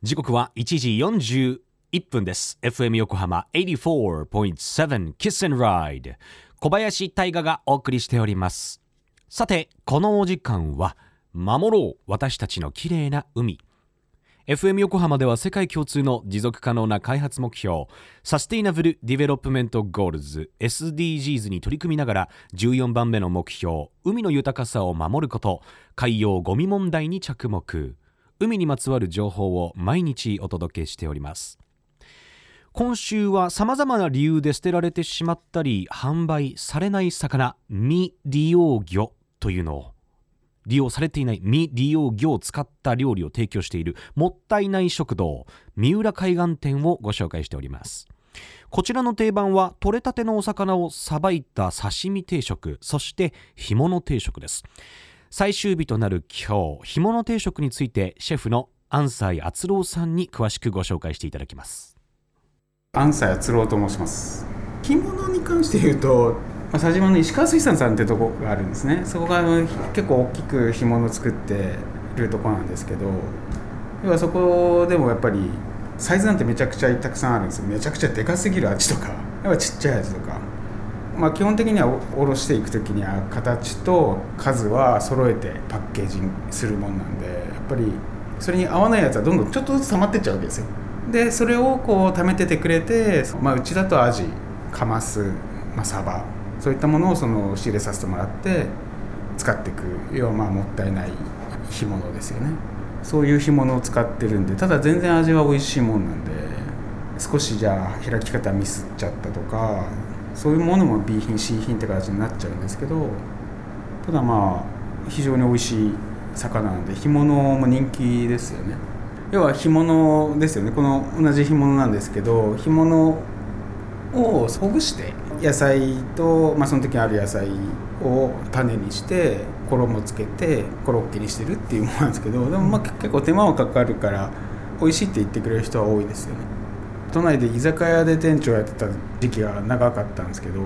時刻は1時41分です。FM 横浜84.7 Kiss and Ride 小林大賀がお送りしております。さてこのお時間は守ろう私たちの綺麗な海。FM 横浜では世界共通の持続可能な開発目標 Sustainable Development Goals SDGs に取り組みながら14番目の目標海の豊かさを守ること海洋ゴミ問題に着目。海にまつわる情報を毎日お届けしております。今週はさまざまな理由で捨てられてしまったり販売されない魚未利用魚というのを利用されていない未利用魚を使った料理を提供しているもったいない食堂三浦海岸店をご紹介しております。こちらの定番は取れたてのお魚をさばいた刺身定食そして干物定食です。最終日となる今日干物定食についてシェフの安西敦郎さんに詳しくご紹介していただきます。安西敦郎と申します。着物に関して言うとまあ、佐島の石川水産さんってとこがあるんですね。そこが結構大きく干物作ってるとこなんですけど要はそこでもやっぱりサイズなんてめちゃくちゃたくさんあるんですよ。めちゃくちゃでかすぎる味とかやっぱちっちゃい味とかまあ基本的にはおろしていく時には形と数は揃えてパッケージするもんなんでやっぱりそれに合わないやつはどんどんちょっとずつ溜まってっちゃうわけですよ。でそれをこう貯めててくれて、まあ、うちだとアジカマス、まあ、サバそういったものをその仕入れさせてもらって使っていく要はまあもったいない干物ですよね。そういう干物を使ってるんでただ全然味は美味しいもんなんで少しじゃあ開き方ミスっちゃったとかそういうものも B 品 C 品って形になっちゃうんですけどただまあ非常に美味しい魚なんで干物も人気ですよね。要は干物ですよね。この同じ干物なんですけど干物をほぐして野菜と、まあ、その時ある野菜を種にして衣つけてコロッケにしてるっていうものなんですけどでもまあ結構手間はかかるから美味しいって言ってくれる人は多いですよね。都内で居酒屋で店長やってた時期が長かったんですけど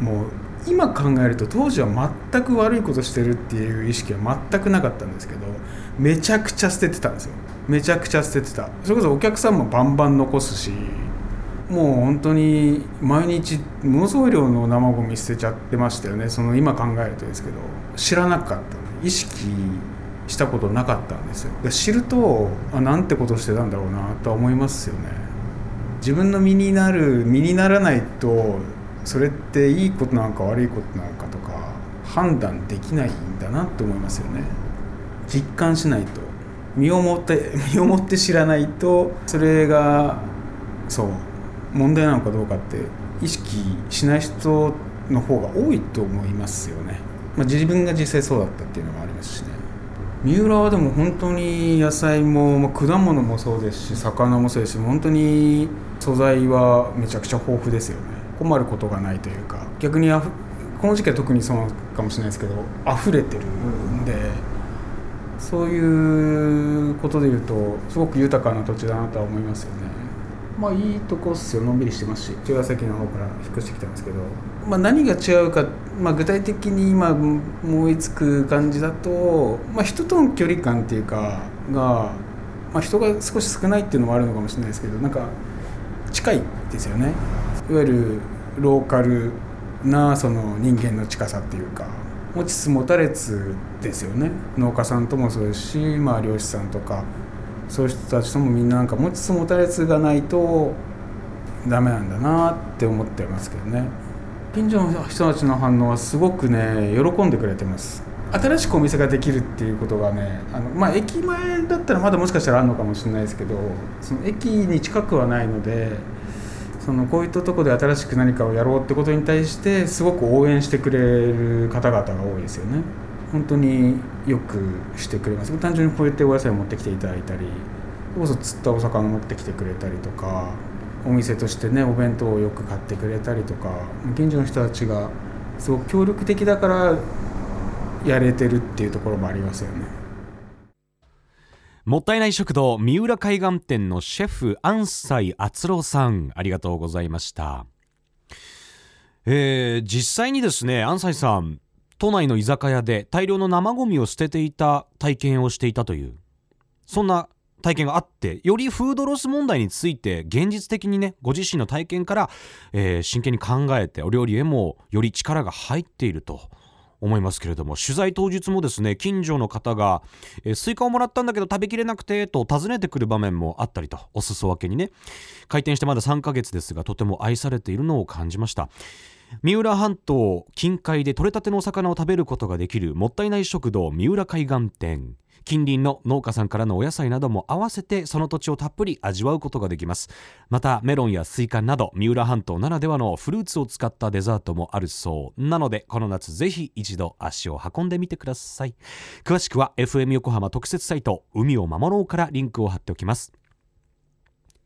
もう今考えると当時は全く悪いことしてるっていう意識は全くなかったんですけどめちゃくちゃ捨ててたんですよ。めちゃくちゃ捨ててた。それこそお客さんもバンバン残すしもう本当に毎日ものすごい量の生ゴミ捨てちゃってましたよね。その今考えるとですけど知らなかった意識したことなかったんですよ。知るとあなんてことしてたんだろうなとは思いますよね。自分の身になる身にならないとそれっていいことなのか悪いことなのかとか判断できないんだなって思いますよね。実感しないと。身をもって身をもって知らないとそれがそう問題なのかどうかって意識しない人の方が多いと思いますよね、まあ、自分が実際そうだったっていうのもありますしね。三浦はでも本当に野菜も、ま、果物もそうですし魚もそうですし本当に素材はめちゃくちゃ豊富ですよね。困ることがないというか。逆にこの時期は特にそうかもしれないですけど溢れてるんでそういうことでいうとすごく豊かな土地だなとは思いますよね。まあいいとこっすよのんびりしてますし。茅ヶ崎の方から引っ越してきたんですけど、まあ、何が違うか、まあ、具体的に今思いつく感じだと、まあ、人との距離感っていうかが、まあ、人が少し少ないっていうのもあるのかもしれないですけどなんか近いですよね。いわゆるローカルなその人間の近さっていうか持ちつ持たれつですよね。農家さんともそうですし、まあ、漁師さんとかそういう人たちともみんななんか持ちつ持たれつがないとダメなんだなって思ってますけどね近所の人たちの反応はすごくね喜んでくれてます新しくお店ができるっていうことがねあの、まあ、駅前だったらまだもしかしたらあるのかもしれないですけどその駅に近くはないのでそのこういったとこで新しく何かをやろうってことに対してすごく応援してくれる方々が多いですよね。本当によくしてくれます。単純にこうやってお野菜を持ってきていただいたりそこそ釣ったお魚持ってきてくれたりとかお店としてねお弁当をよく買ってくれたりとか近所の人たちがすごく協力的だからやれてるっていうところもありますよね。もったいない食堂三浦海岸店のシェフ安西敦郎さん。ありがとうございました、えー、実際にですね安西さん都内の居酒屋で大量の生ゴミを捨てていた体験をしていたという。そんな体験があってよりフードロス問題について現実的にねご自身の体験から、えー、真剣に考えてお料理へもより力が入っていると思いますけれども取材当日もですね近所の方が、えー、スイカをもらったんだけど食べきれなくてと尋ねてくる場面もあったりとお裾分けにね開店してまだ3ヶ月ですがとても愛されているのを感じました。三浦半島近海で採れたてのお魚を食べることができるもったいない食堂三浦海岸店。近隣の農家さんからのお野菜なども合わせてその土地をたっぷり味わうことができます。またメロンやスイカなど三浦半島ならではのフルーツを使ったデザートもあるそう。なのでこの夏ぜひ一度足を運んでみてください。詳しくは FM 横浜特設サイト海を守ろうからリンクを貼っておきます。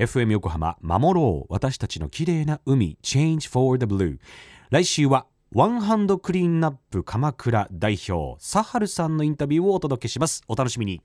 FM 横浜守ろう。私たちの綺麗な海。Change for the Blue 来週はワンハンドクリーンナップ鎌倉代表サハルさんのインタビューをお届けします。お楽しみに。